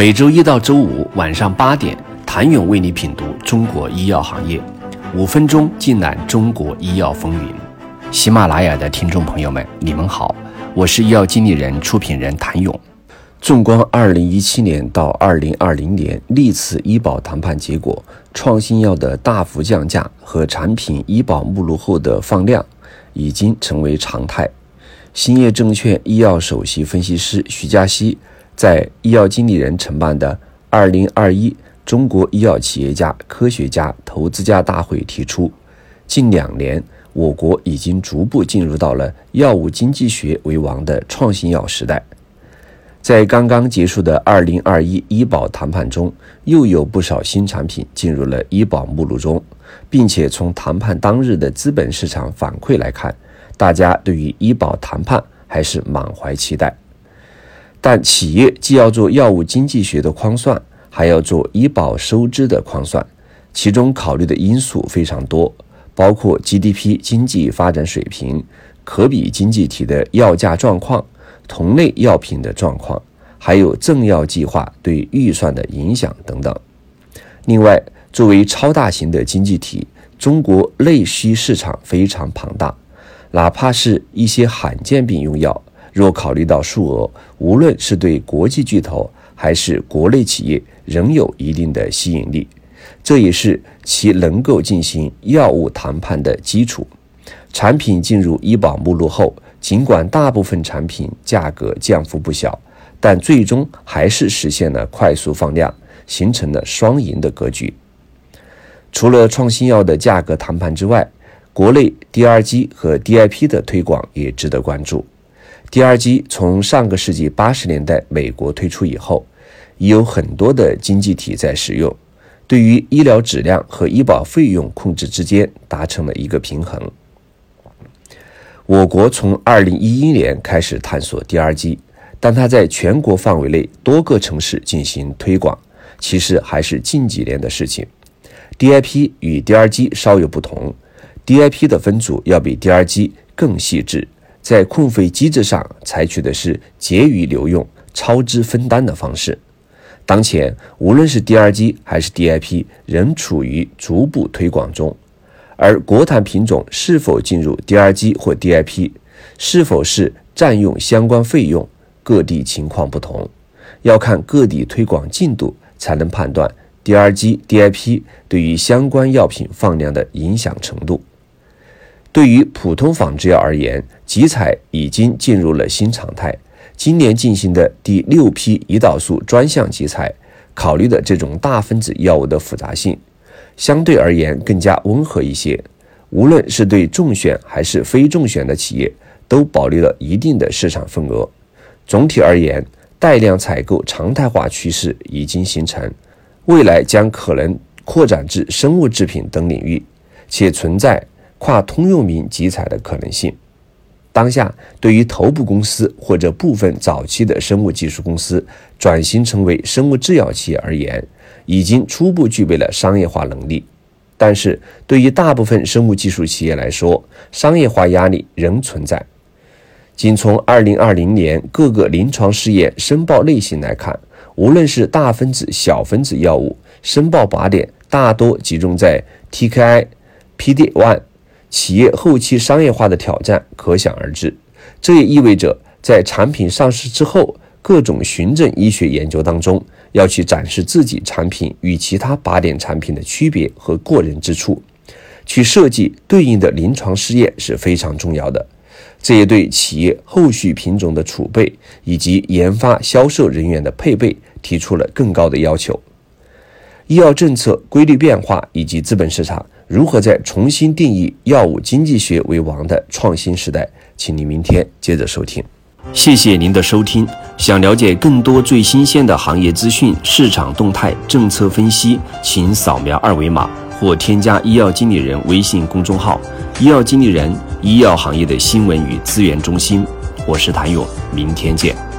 每周一到周五晚上八点，谭勇为你品读中国医药行业，五分钟尽览中国医药风云。喜马拉雅的听众朋友们，你们好，我是医药经理人、出品人谭勇。纵观二零一七年到二零二零年历次医保谈判结果，创新药的大幅降价和产品医保目录后的放量，已经成为常态。兴业证券医药首席分析师徐嘉熙在医药经理人承办的“二零二一中国医药企业家、科学家、投资家大会”提出，近两年我国已经逐步进入到了药物经济学为王的创新药时代。在刚刚结束的二零二一医保谈判中，又有不少新产品进入了医保目录中，并且从谈判当日的资本市场反馈来看。大家对于医保谈判还是满怀期待，但企业既要做药物经济学的框算，还要做医保收支的框算，其中考虑的因素非常多，包括 GDP 经济发展水平、可比经济体的药价状况、同类药品的状况，还有政药计划对预算的影响等等。另外，作为超大型的经济体，中国内需市场非常庞大。哪怕是一些罕见病用药，若考虑到数额，无论是对国际巨头还是国内企业，仍有一定的吸引力。这也是其能够进行药物谈判的基础。产品进入医保目录后，尽管大部分产品价格降幅不小，但最终还是实现了快速放量，形成了双赢的格局。除了创新药的价格谈判之外，国内 DRG 和 DIP 的推广也值得关注。DRG 从上个世纪八十年代美国推出以后，已有很多的经济体在使用，对于医疗质量和医保费用控制之间达成了一个平衡。我国从二零一一年开始探索 DRG，但它在全国范围内多个城市进行推广，其实还是近几年的事情。DIP 与 DRG 稍有不同。DIP 的分组要比 DRG 更细致，在控费机制上采取的是结余留用、超支分担的方式。当前，无论是 DRG 还是 DIP，仍处于逐步推广中。而国产品种是否进入 DRG 或 DIP，是否是占用相关费用，各地情况不同，要看各地推广进度，才能判断 DRG、DIP 对于相关药品放量的影响程度。对于普通仿制药而言，集采已经进入了新常态。今年进行的第六批胰岛素专项集采，考虑的这种大分子药物的复杂性，相对而言更加温和一些。无论是对中选还是非中选的企业，都保留了一定的市场份额。总体而言，带量采购常态化趋势已经形成，未来将可能扩展至生物制品等领域，且存在。跨通用名集采的可能性。当下，对于头部公司或者部分早期的生物技术公司转型成为生物制药企业而言，已经初步具备了商业化能力。但是，对于大部分生物技术企业来说，商业化压力仍存在。仅从2020年各个临床试验申报类型来看，无论是大分子、小分子药物，申报靶点大多集中在 TKI、PD-1。企业后期商业化的挑战可想而知，这也意味着在产品上市之后，各种循证医学研究当中，要去展示自己产品与其他靶点产品的区别和过人之处，去设计对应的临床试验是非常重要的。这也对企业后续品种的储备以及研发销售人员的配备提出了更高的要求。医药政策规律变化以及资本市场。如何在重新定义药物经济学为王的创新时代？请您明天接着收听。谢谢您的收听。想了解更多最新鲜的行业资讯、市场动态、政策分析，请扫描二维码或添加医药经理人微信公众号“医药经理人”——医药行业的新闻与资源中心。我是谭勇，明天见。